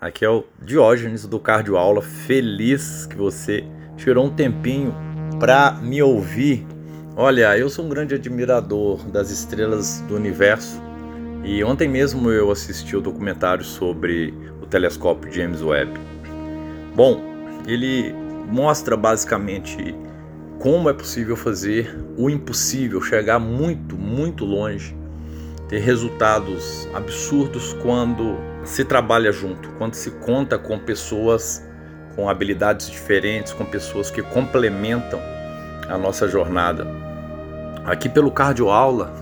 Aqui é o Diógenes do Cardio Aula, feliz que você tirou um tempinho para me ouvir. Olha, eu sou um grande admirador das estrelas do universo e ontem mesmo eu assisti o documentário sobre o telescópio James Webb. Bom, ele mostra basicamente como é possível fazer o impossível, chegar muito, muito longe, ter resultados absurdos quando se trabalha junto, quando se conta com pessoas com habilidades diferentes, com pessoas que complementam a nossa jornada. Aqui pelo Cardio Aula,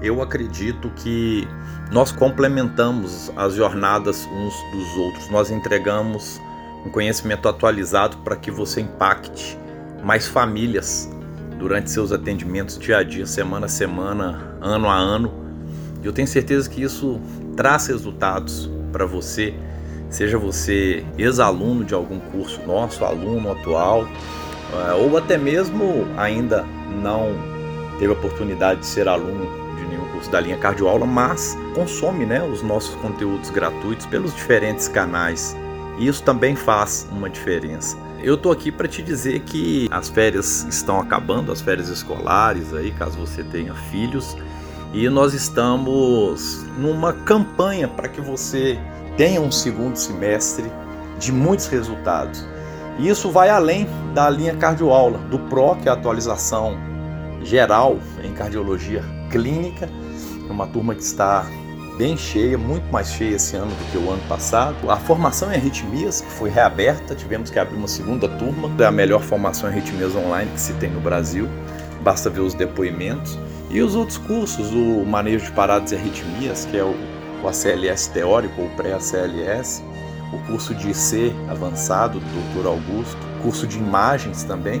eu acredito que nós complementamos as jornadas uns dos outros, nós entregamos um conhecimento atualizado para que você impacte mais famílias durante seus atendimentos dia a dia, semana a semana, ano a ano. Eu tenho certeza que isso traz resultados para você, seja você ex-aluno de algum curso nosso, aluno atual, eh, ou até mesmo ainda não teve a oportunidade de ser aluno de nenhum curso da linha Cardioaula, mas consome né, os nossos conteúdos gratuitos pelos diferentes canais. E isso também faz uma diferença. Eu tô aqui para te dizer que as férias estão acabando, as férias escolares aí, caso você tenha filhos, e nós estamos numa campanha para que você tenha um segundo semestre de muitos resultados. E isso vai além da linha cardioaula, do PRO, que é a atualização geral em cardiologia clínica, uma turma que está bem cheia, muito mais cheia esse ano do que o ano passado. A formação em arritmias, que foi reaberta, tivemos que abrir uma segunda turma, é a melhor formação em arritmias online que se tem no Brasil, basta ver os depoimentos. E os outros cursos, o manejo de paradas e arritmias, que é o, o ACLS teórico ou pré-ACLS, o curso de IC avançado do Dr. Augusto, curso de imagens também,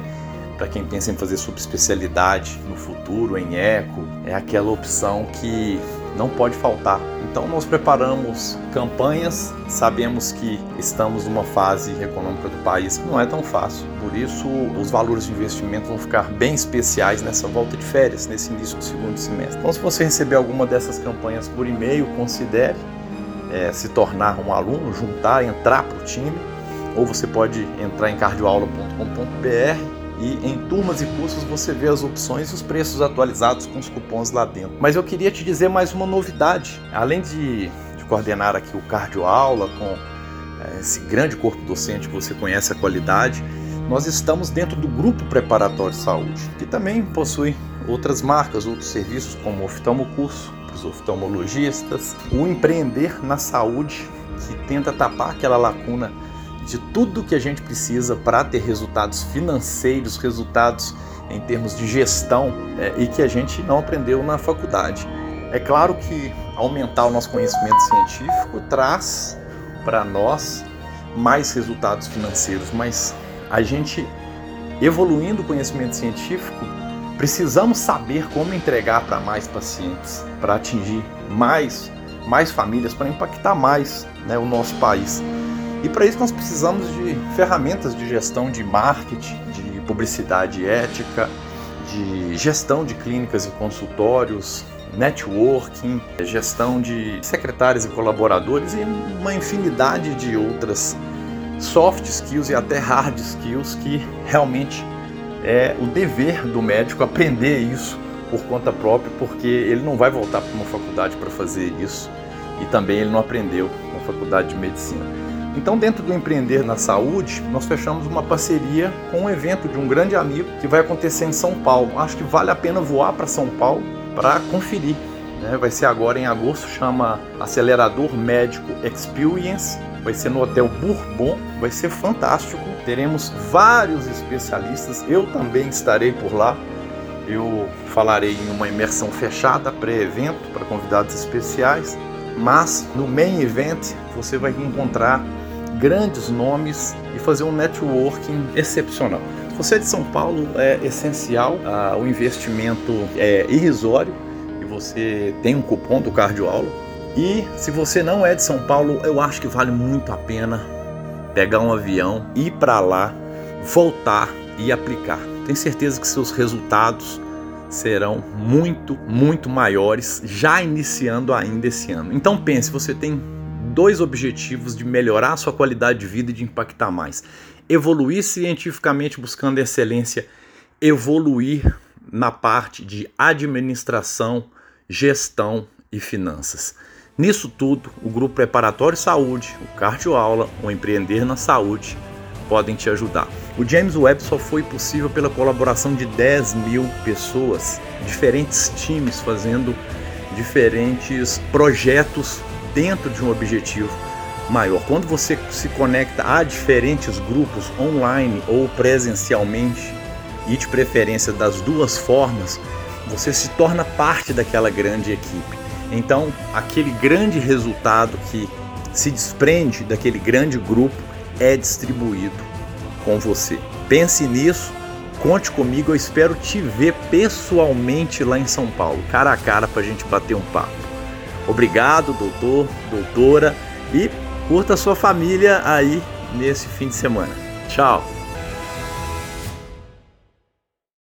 para quem pensa em fazer subespecialidade no futuro, em eco, é aquela opção que não pode faltar. Então nós preparamos campanhas, sabemos que estamos numa fase econômica do país que não é tão fácil. Por isso os valores de investimento vão ficar bem especiais nessa volta de férias, nesse início do segundo semestre. Então se você receber alguma dessas campanhas por e-mail, considere é, se tornar um aluno, juntar, entrar para o time, ou você pode entrar em cardioaula.com.br e em turmas e cursos você vê as opções e os preços atualizados com os cupons lá dentro. Mas eu queria te dizer mais uma novidade. Além de, de coordenar aqui o Cardio Aula com é, esse grande corpo docente que você conhece a qualidade, nós estamos dentro do grupo preparatório de saúde, que também possui outras marcas, outros serviços como o oftalmocurso para os oftalmologistas, o empreender na saúde, que tenta tapar aquela lacuna de tudo que a gente precisa para ter resultados financeiros, resultados em termos de gestão é, e que a gente não aprendeu na faculdade. É claro que aumentar o nosso conhecimento científico traz para nós mais resultados financeiros, mas a gente evoluindo o conhecimento científico, precisamos saber como entregar para mais pacientes, para atingir mais mais famílias, para impactar mais né, o nosso país. E para isso nós precisamos de ferramentas de gestão de marketing, de publicidade ética, de gestão de clínicas e consultórios, networking, gestão de secretários e colaboradores e uma infinidade de outras soft skills e até hard skills que realmente é o dever do médico aprender isso por conta própria, porque ele não vai voltar para uma faculdade para fazer isso e também ele não aprendeu na faculdade de medicina. Então, dentro do Empreender na Saúde, nós fechamos uma parceria com um evento de um grande amigo que vai acontecer em São Paulo. Acho que vale a pena voar para São Paulo para conferir. Né? Vai ser agora em agosto, chama Acelerador Médico Experience. Vai ser no Hotel Bourbon, vai ser fantástico. Teremos vários especialistas, eu também estarei por lá. Eu falarei em uma imersão fechada, pré-evento, para convidados especiais. Mas no main event você vai encontrar grandes nomes e fazer um networking excepcional. Se você é de São Paulo, é essencial, ah, o investimento é irrisório e você tem um cupom do Cardioaula. E se você não é de São Paulo, eu acho que vale muito a pena pegar um avião, ir para lá, voltar e aplicar. Tenho certeza que seus resultados serão muito, muito maiores já iniciando ainda esse ano. Então pense, você tem dois objetivos de melhorar sua qualidade de vida e de impactar mais. Evoluir cientificamente buscando excelência, evoluir na parte de administração, gestão e finanças. Nisso tudo, o grupo Preparatório Saúde, o Cardioaula, o Empreender na Saúde podem te ajudar. O James Webb só foi possível pela colaboração de 10 mil pessoas, diferentes times fazendo diferentes projetos dentro de um objetivo maior. Quando você se conecta a diferentes grupos online ou presencialmente, e de preferência das duas formas, você se torna parte daquela grande equipe. Então, aquele grande resultado que se desprende daquele grande grupo é distribuído com você. Pense nisso, conte comigo, eu espero te ver pessoalmente lá em São Paulo, cara a cara para a gente bater um papo. Obrigado, doutor, doutora, e curta a sua família aí nesse fim de semana. Tchau!